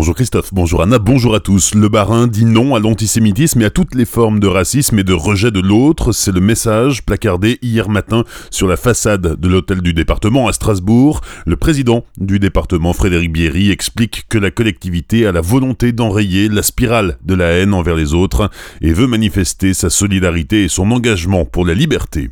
Bonjour Christophe, bonjour Anna, bonjour à tous. Le Barin dit non à l'antisémitisme et à toutes les formes de racisme et de rejet de l'autre. C'est le message placardé hier matin sur la façade de l'hôtel du département à Strasbourg. Le président du département, Frédéric Bierry, explique que la collectivité a la volonté d'enrayer la spirale de la haine envers les autres et veut manifester sa solidarité et son engagement pour la liberté.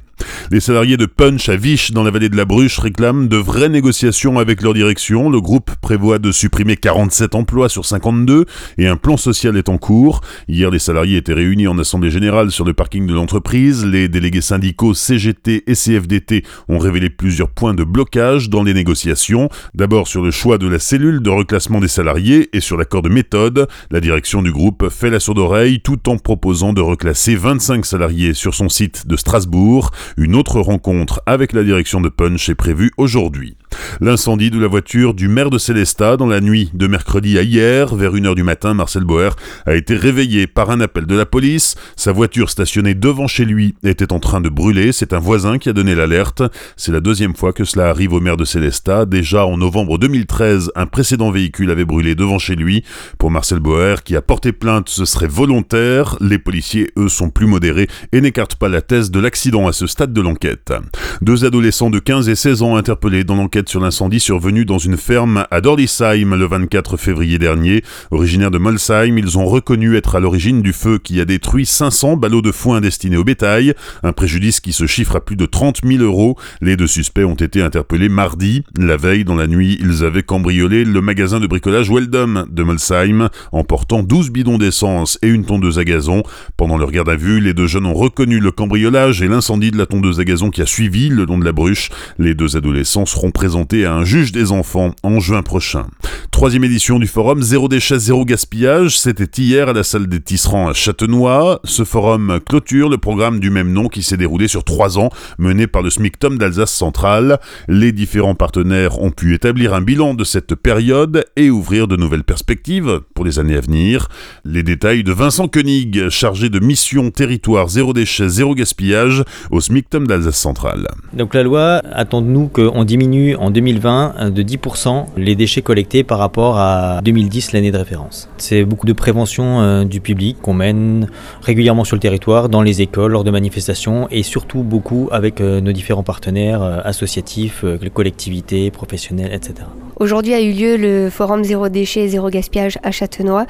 Les salariés de Punch à Viche dans la vallée de la Bruche réclament de vraies négociations avec leur direction. Le groupe prévoit de supprimer 47 emplois sur 52 et un plan social est en cours. Hier, les salariés étaient réunis en assemblée générale sur le parking de l'entreprise. Les délégués syndicaux CGT et CFDT ont révélé plusieurs points de blocage dans les négociations. D'abord sur le choix de la cellule de reclassement des salariés et sur l'accord de méthode. La direction du groupe fait la sourde oreille tout en proposant de reclasser 25 salariés sur son site de Strasbourg. Autre rencontre avec la direction de Punch est prévue aujourd'hui. L'incendie de la voiture du maire de Célestat dans la nuit de mercredi à hier, vers 1h du matin, Marcel Boer a été réveillé par un appel de la police. Sa voiture stationnée devant chez lui était en train de brûler. C'est un voisin qui a donné l'alerte. C'est la deuxième fois que cela arrive au maire de Célestat. Déjà en novembre 2013, un précédent véhicule avait brûlé devant chez lui. Pour Marcel Boer, qui a porté plainte, ce serait volontaire. Les policiers, eux, sont plus modérés et n'écartent pas la thèse de l'accident à ce stade de l'enquête. Deux adolescents de 15 et 16 ans interpellés dans l'enquête sur l'incendie survenu dans une ferme à Dorlisheim le 24 février dernier. Originaires de Molsheim, ils ont reconnu être à l'origine du feu qui a détruit 500 ballots de foin destinés au bétail, un préjudice qui se chiffre à plus de 30 000 euros. Les deux suspects ont été interpellés mardi. La veille, dans la nuit, ils avaient cambriolé le magasin de bricolage Weldom de Molsheim, emportant 12 bidons d'essence et une tondeuse à gazon. Pendant leur garde à vue, les deux jeunes ont reconnu le cambriolage et l'incendie de la tondeuse à gazon qui a suivi le long de la bruche. Les deux adolescents seront présentés à un juge des enfants en juin prochain. Troisième édition du forum Zéro déchet, zéro gaspillage. C'était hier à la salle des Tisserands à Châtenois. Ce forum clôture le programme du même nom qui s'est déroulé sur trois ans, mené par le SMICTOM d'Alsace centrale. Les différents partenaires ont pu établir un bilan de cette période et ouvrir de nouvelles perspectives pour les années à venir. Les détails de Vincent Koenig, chargé de mission territoire zéro déchet, zéro gaspillage au SMICTOM d'Alsace centrale. Donc la loi attend de nous qu'on diminue en 2020 de 10% les déchets collectés par rapport à 2010, l'année de référence. C'est beaucoup de prévention euh, du public qu'on mène régulièrement sur le territoire, dans les écoles, lors de manifestations et surtout beaucoup avec euh, nos différents partenaires euh, associatifs, collectivités, professionnels, etc. Aujourd'hui a eu lieu le forum Zéro déchet, zéro gaspillage à Châtenois.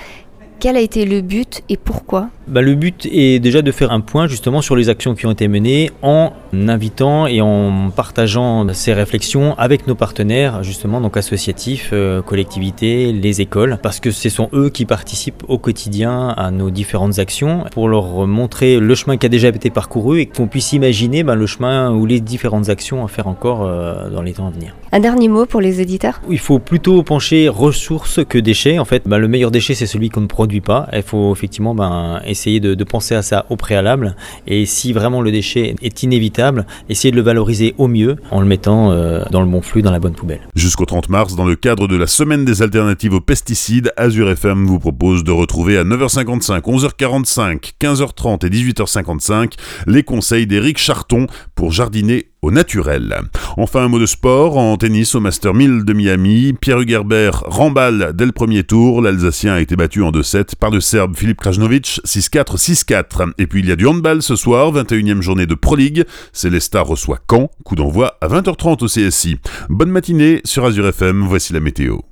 Quel a été le but et pourquoi? Bah, Le but est déjà de faire un point justement sur les actions qui ont été menées en invitant et en partageant ces réflexions avec nos partenaires justement donc associatifs, euh, collectivités, les écoles parce que ce sont eux qui participent au quotidien à nos différentes actions pour leur montrer le chemin qui a déjà été parcouru et qu'on puisse imaginer bah, le chemin ou les différentes actions à faire encore euh, dans les temps à venir. Un dernier mot pour les auditeurs? Il faut plutôt pencher ressources que déchets. En fait, bah, le meilleur déchet c'est celui qu'on ne produit pas. Il faut effectivement ben, essayer de, penser à ça au préalable. Et si vraiment le déchet est inévitable, essayer de le valoriser au mieux en le mettant euh, dans le bon flux, dans la bonne poubelle. Jusqu'au 30 mars, dans le cadre de la semaine des alternatives aux pesticides, Azure FM vous propose de retrouver à 9h55, 11h45, 15h30 et 18h55 les conseils d'Éric Charton pour jardiner au naturel. Enfin, un mot de sport. En tennis au Master 1000 de Miami, Pierre Hugerbert remballe dès le premier tour. L'Alsacien a été battu en 2-7 par le Serbe Filip Krajnovic, 6-4, 6-4. Et puis il y a du handball ce soir, 21e journée de Pro League. Célesta reçoit Caen, coup d'envoi à 20h30 au CSI. Bonne matinée sur Azure FM, voici la météo.